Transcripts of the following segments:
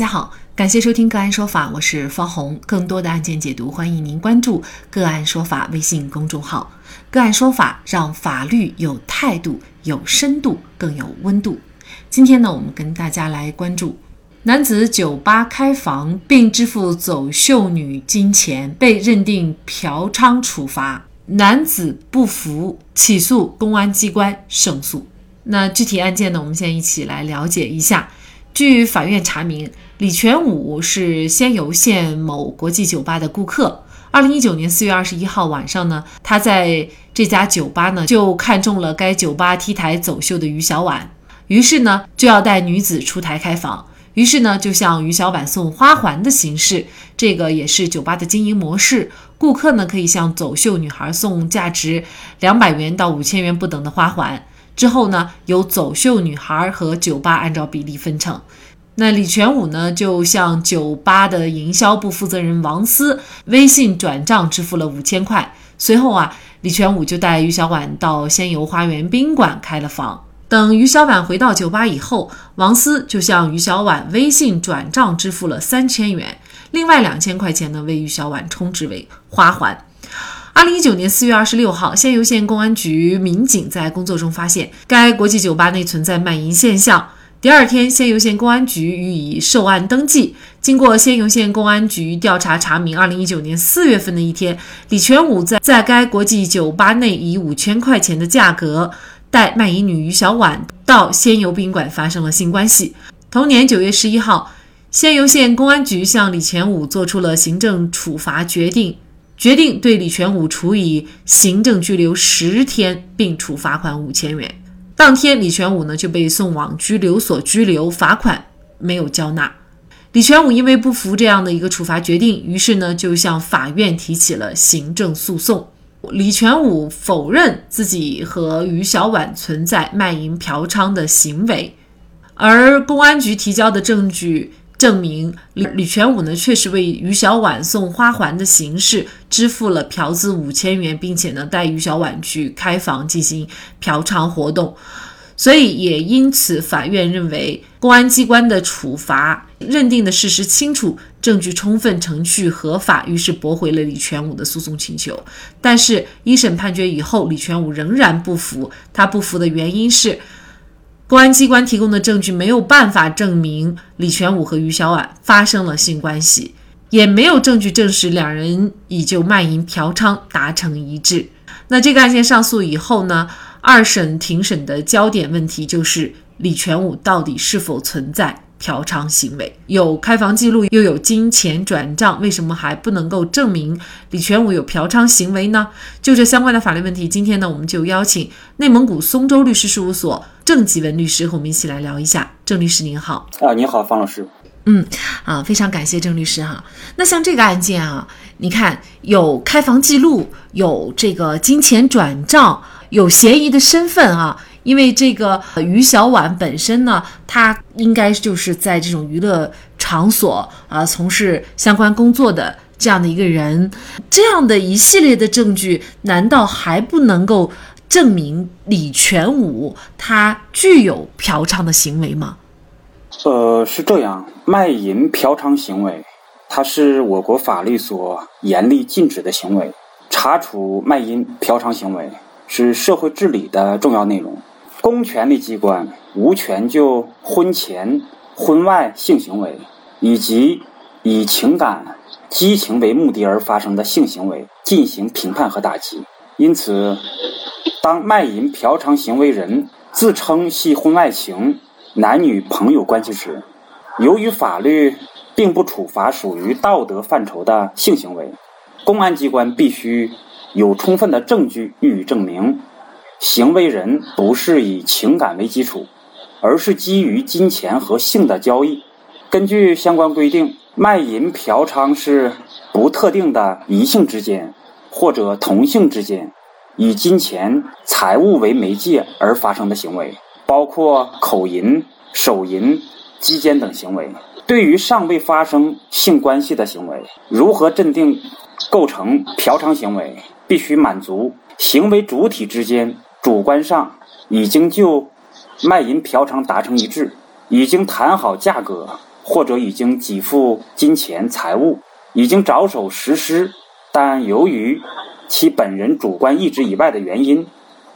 大家好，感谢收听个案说法，我是方红。更多的案件解读，欢迎您关注个案说法微信公众号。个案说法让法律有态度、有深度、更有温度。今天呢，我们跟大家来关注男子酒吧开房并支付走秀女金钱，被认定嫖娼处罚。男子不服，起诉公安机关胜诉。那具体案件呢，我们先一起来了解一下。据法院查明，李全武是仙游县某国际酒吧的顾客。二零一九年四月二十一号晚上呢，他在这家酒吧呢就看中了该酒吧 T 台走秀的于小婉，于是呢就要带女子出台开房，于是呢就向于小婉送花环的形式，这个也是酒吧的经营模式。顾客呢可以向走秀女孩送价值两百元到五千元不等的花环。之后呢，由走秀女孩和酒吧按照比例分成。那李全武呢，就向酒吧的营销部负责人王思微信转账支付了五千块。随后啊，李全武就带于小婉到仙游花园宾馆开了房。等于小婉回到酒吧以后，王思就向于小婉微信转账支付了三千元，另外两千块钱呢，为于小婉充值为花环。二零一九年四月二十六号，仙游县公安局民警在工作中发现该国际酒吧内存在卖淫现象。第二天，仙游县公安局予以受案登记。经过仙游县公安局调查查明，二零一九年四月份的一天，李全武在在该国际酒吧内以五千块钱的价格带卖淫女于小婉到仙游宾馆发生了性关系。同年九月十一号，仙游县公安局向李全武作出了行政处罚决定。决定对李全武处以行政拘留十天，并处罚款五千元。当天，李全武呢就被送往拘留所拘留，罚款没有交纳。李全武因为不服这样的一个处罚决定，于是呢就向法院提起了行政诉讼。李全武否认自己和于小婉存在卖淫嫖娼的行为，而公安局提交的证据。证明李李全武呢，确实为于小婉送花环的形式支付了嫖资五千元，并且呢带于小婉去开房进行嫖娼活动，所以也因此法院认为公安机关的处罚认定的事实清楚，证据充分，程序合法，于是驳回了李全武的诉讼请求。但是，一审判决以后，李全武仍然不服，他不服的原因是。公安机关提供的证据没有办法证明李全武和于小婉发生了性关系，也没有证据证实两人已就卖淫嫖娼达成一致。那这个案件上诉以后呢？二审庭审的焦点问题就是李全武到底是否存在。嫖娼行为有开房记录，又有金钱转账，为什么还不能够证明李全武有嫖娼行为呢？就这相关的法律问题，今天呢，我们就邀请内蒙古松州律师事务所郑吉文律师和我们一起来聊一下。郑律师您好，啊，你好，方老师。嗯，啊，非常感谢郑律师哈。那像这个案件啊，你看有开房记录，有这个金钱转账，有嫌疑的身份啊。因为这个于小婉本身呢，她应该就是在这种娱乐场所啊从事相关工作的这样的一个人，这样的一系列的证据，难道还不能够证明李全武他具有嫖娼的行为吗？呃，是这样，卖淫嫖娼行为，它是我国法律所严厉禁止的行为，查处卖淫嫖娼行为是社会治理的重要内容。公权力机关无权就婚前、婚外性行为以及以情感、激情为目的而发生的性行为进行评判和打击。因此，当卖淫嫖娼行为人自称系婚外情、男女朋友关系时，由于法律并不处罚属于道德范畴的性行为，公安机关必须有充分的证据予以证明。行为人不是以情感为基础，而是基于金钱和性的交易。根据相关规定，卖淫嫖娼是不特定的异性之间或者同性之间，以金钱财物为媒介而发生的行为，包括口淫、手淫、鸡奸等行为。对于尚未发生性关系的行为，如何认定构成嫖娼行为？必须满足行为主体之间。主观上已经就卖淫嫖娼达成一致，已经谈好价格，或者已经给付金钱财物，已经着手实施，但由于其本人主观意志以外的原因，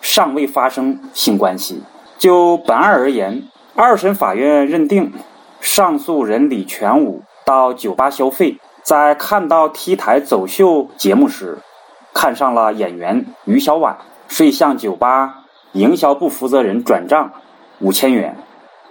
尚未发生性关系。就本案而言，二审法院认定，上诉人李全武到酒吧消费，在看到 T 台走秀节目时，看上了演员于小婉，遂向酒吧营销部负责人转账五千元，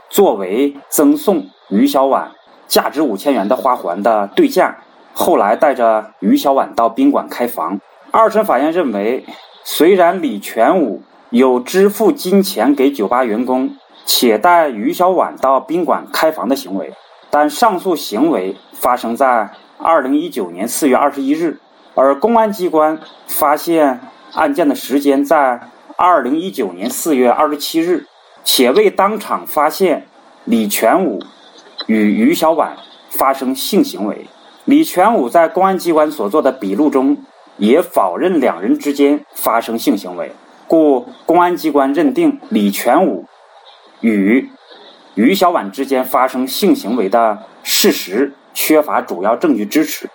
作为赠送于小婉价值五千元的花环的对价。后来带着于小婉到宾馆开房。二审法院认为，虽然李全武有支付金钱给酒吧员工，且带于小婉到宾馆开房的行为，但上述行为发生在二零一九年四月二十一日，而公安机关发现案件的时间在二零一九年四月二十七日，且未当场发现李全武与于小婉发生性行为。李全武在公安机关所做的笔录中。也否认两人之间发生性行为，故公安机关认定李全武与于小婉之间发生性行为的事实缺乏主要证据支持。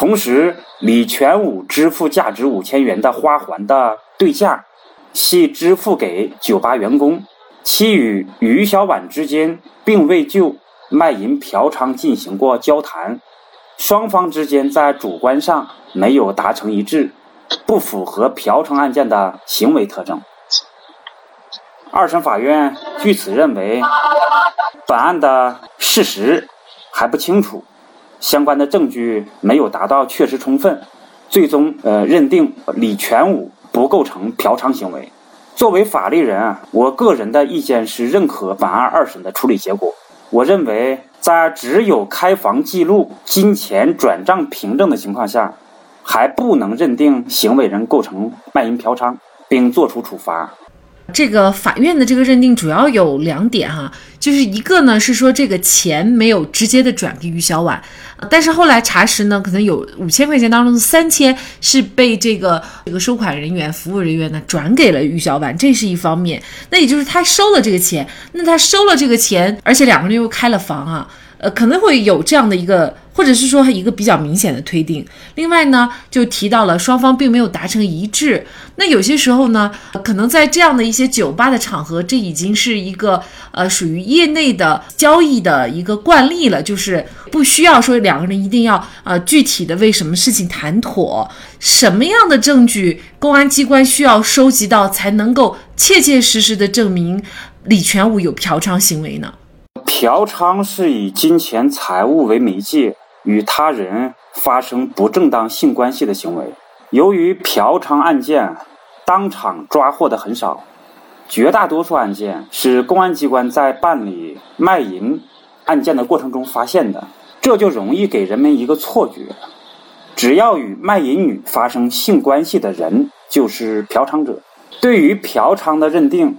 同时，李全武支付价值五千元的花环的对价系支付给酒吧员工，其与于小婉之间并未就卖淫嫖娼进行过交谈。双方之间在主观上没有达成一致，不符合嫖娼案件的行为特征。二审法院据此认为，本案的事实还不清楚，相关的证据没有达到确实充分，最终呃认定李全武不构成嫖娼行为。作为法律人啊，我个人的意见是认可本案二审的处理结果。我认为。在只有开房记录、金钱转账凭证的情况下，还不能认定行为人构成卖淫嫖娼，并作出处罚。这个法院的这个认定主要有两点哈，就是一个呢是说这个钱没有直接的转给于小婉，但是后来查实呢，可能有五千块钱当中的三千是被这个这个收款人员、服务人员呢转给了于小婉，这是一方面。那也就是他收了这个钱，那他收了这个钱，而且两个人又开了房啊。呃，可能会有这样的一个，或者是说一个比较明显的推定。另外呢，就提到了双方并没有达成一致。那有些时候呢，可能在这样的一些酒吧的场合，这已经是一个呃属于业内的交易的一个惯例了，就是不需要说两个人一定要呃具体的为什么事情谈妥，什么样的证据公安机关需要收集到才能够切切实实的证明李全武有嫖娼行为呢？嫖娼是以金钱财物为媒介，与他人发生不正当性关系的行为。由于嫖娼案件当场抓获的很少，绝大多数案件是公安机关在办理卖淫案件的过程中发现的，这就容易给人们一个错觉：只要与卖淫女发生性关系的人就是嫖娼者。对于嫖娼的认定。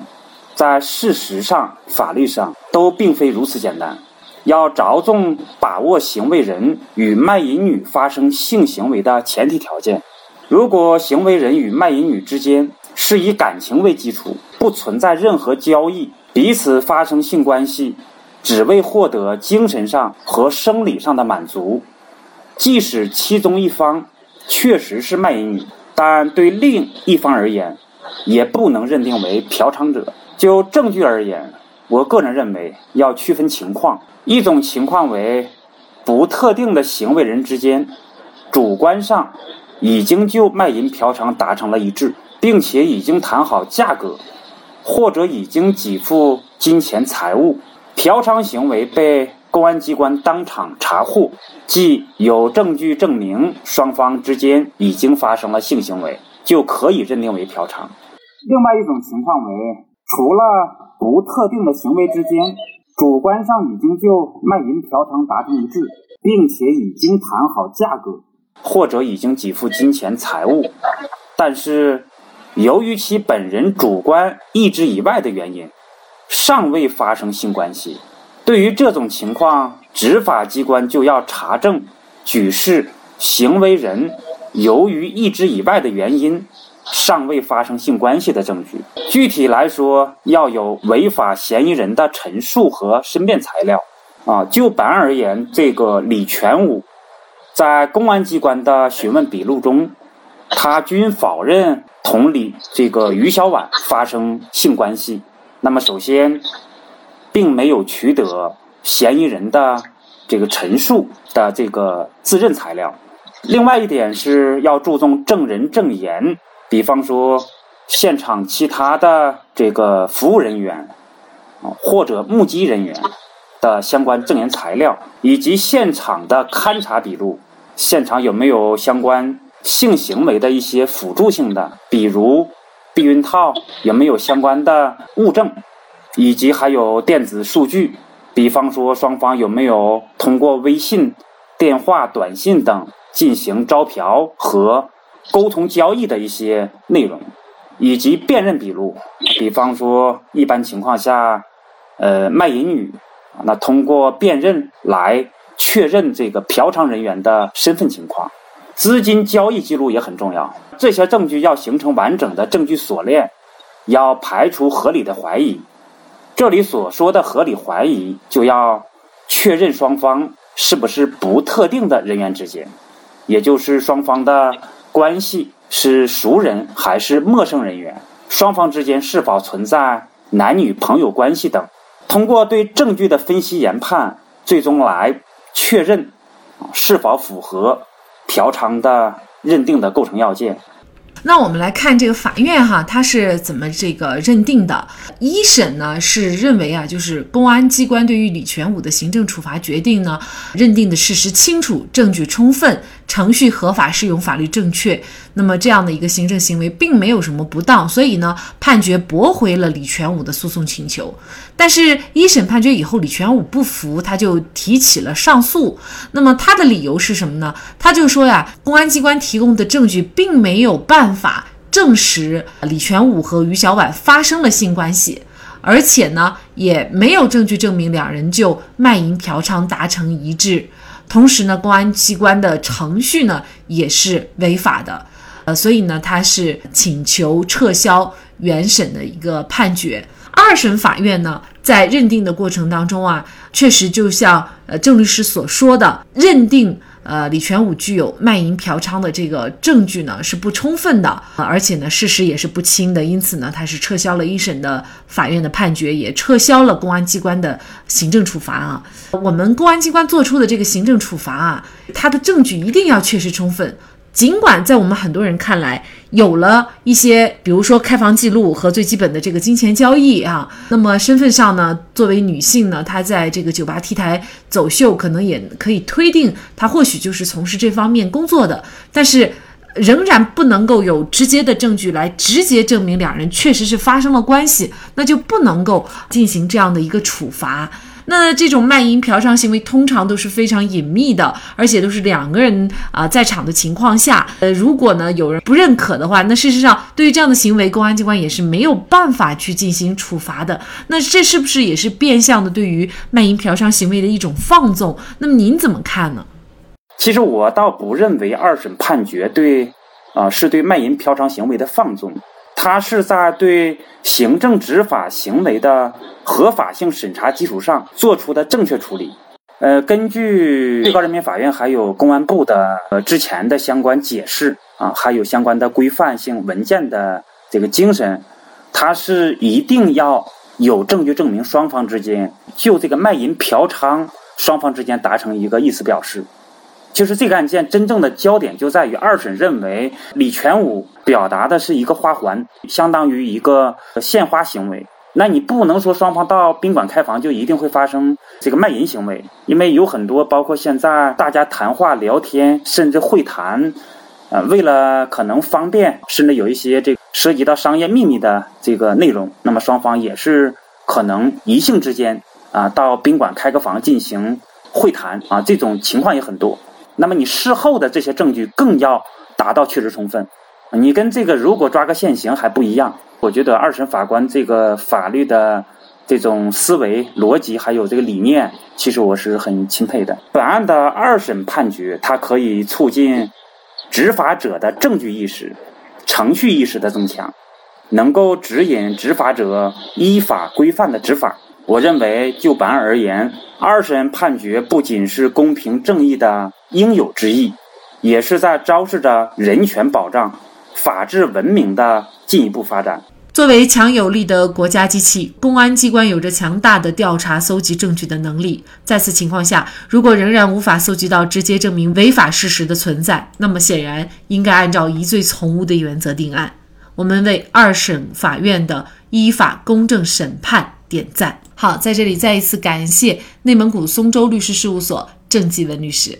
在事实上、法律上都并非如此简单，要着重把握行为人与卖淫女发生性行为的前提条件。如果行为人与卖淫女之间是以感情为基础，不存在任何交易，彼此发生性关系只为获得精神上和生理上的满足，即使其中一方确实是卖淫女，但对另一方而言，也不能认定为嫖娼者。就证据而言，我个人认为要区分情况。一种情况为不特定的行为人之间主观上已经就卖淫嫖娼达成了一致，并且已经谈好价格，或者已经给付金钱财物，嫖娼行为被公安机关当场查获，即有证据证明双方之间已经发生了性行为，就可以认定为嫖娼。另外一种情况为。除了不特定的行为之间，主观上已经就卖淫嫖娼达成一致，并且已经谈好价格，或者已经给付金钱财物，但是由于其本人主观意志以外的原因，尚未发生性关系。对于这种情况，执法机关就要查证举事行为人由于意志以外的原因。尚未发生性关系的证据，具体来说，要有违法嫌疑人的陈述和申辩材料，啊，就本案而言，这个李全武在公安机关的询问笔录中，他均否认同李这个于小婉发生性关系。那么，首先，并没有取得嫌疑人的这个陈述的这个自认材料。另外一点是要注重证人证言，比方说现场其他的这个服务人员或者目击人员的相关证言材料，以及现场的勘查笔录，现场有没有相关性行为的一些辅助性的，比如避孕套有没有相关的物证，以及还有电子数据，比方说双方有没有通过微信、电话、短信等。进行招嫖和沟通交易的一些内容，以及辨认笔录，比方说一般情况下，呃，卖淫女，那通过辨认来确认这个嫖娼人员的身份情况，资金交易记录也很重要。这些证据要形成完整的证据锁链，要排除合理的怀疑。这里所说的合理怀疑，就要确认双方是不是不特定的人员之间。也就是双方的关系是熟人还是陌生人员，双方之间是否存在男女朋友关系等，通过对证据的分析研判，最终来确认是否符合嫖娼的认定的构成要件。那我们来看这个法院哈，他是怎么这个认定的？一审呢是认为啊，就是公安机关对于李全武的行政处罚决定呢，认定的事实清楚，证据充分，程序合法，适用法律正确。那么这样的一个行政行为并没有什么不当，所以呢，判决驳回了李全武的诉讼请求。但是，一审判决以后，李全武不服，他就提起了上诉。那么他的理由是什么呢？他就说呀，公安机关提供的证据并没有办法证实李全武和于小婉发生了性关系，而且呢，也没有证据证明两人就卖淫嫖娼达成一致。同时呢，公安机关的程序呢也是违法的。呃，所以呢，他是请求撤销原审的一个判决。二审法院呢，在认定的过程当中啊，确实就像呃郑律师所说的，认定呃李全武具有卖淫嫖娼的这个证据呢是不充分的，而且呢事实也是不清的，因此呢，他是撤销了一审的法院的判决，也撤销了公安机关的行政处罚啊。我们公安机关做出的这个行政处罚啊，它的证据一定要确实充分。尽管在我们很多人看来，有了一些，比如说开房记录和最基本的这个金钱交易啊，那么身份上呢，作为女性呢，她在这个酒吧 T 台走秀，可能也可以推定她或许就是从事这方面工作的，但是仍然不能够有直接的证据来直接证明两人确实是发生了关系，那就不能够进行这样的一个处罚。那这种卖淫嫖娼行为通常都是非常隐秘的，而且都是两个人啊在场的情况下。呃，如果呢有人不认可的话，那事实上对于这样的行为，公安机关也是没有办法去进行处罚的。那这是不是也是变相的对于卖淫嫖娼行为的一种放纵？那么您怎么看呢？其实我倒不认为二审判决对啊是对卖淫嫖娼行为的放纵。他是在对行政执法行为的合法性审查基础上做出的正确处理。呃，根据最高人民法院还有公安部的呃之前的相关解释啊，还有相关的规范性文件的这个精神，他是一定要有证据证明双方之间就这个卖淫嫖娼双方之间达成一个意思表示。就是这个案件真正的焦点就在于二审认为李全武表达的是一个花环，相当于一个献花行为。那你不能说双方到宾馆开房就一定会发生这个卖淫行为，因为有很多包括现在大家谈话聊天甚至会谈，呃，为了可能方便，甚至有一些这涉及到商业秘密的这个内容，那么双方也是可能一性之间啊到宾馆开个房进行会谈啊，这种情况也很多。那么你事后的这些证据更要达到确实充分，你跟这个如果抓个现行还不一样。我觉得二审法官这个法律的这种思维逻辑还有这个理念，其实我是很钦佩的。本案的二审判决，它可以促进执法者的证据意识、程序意识的增强，能够指引执法者依法规范的执法。我认为，就本案而言，二审判决不仅是公平正义的应有之义，也是在昭示着人权保障、法治文明的进一步发展。作为强有力的国家机器，公安机关有着强大的调查、搜集证据的能力。在此情况下，如果仍然无法搜集到直接证明违法事实的存在，那么显然应该按照疑罪从无的原则定案。我们为二审法院的依法公正审判点赞。好，在这里再一次感谢内蒙古松州律师事务所郑继文律师。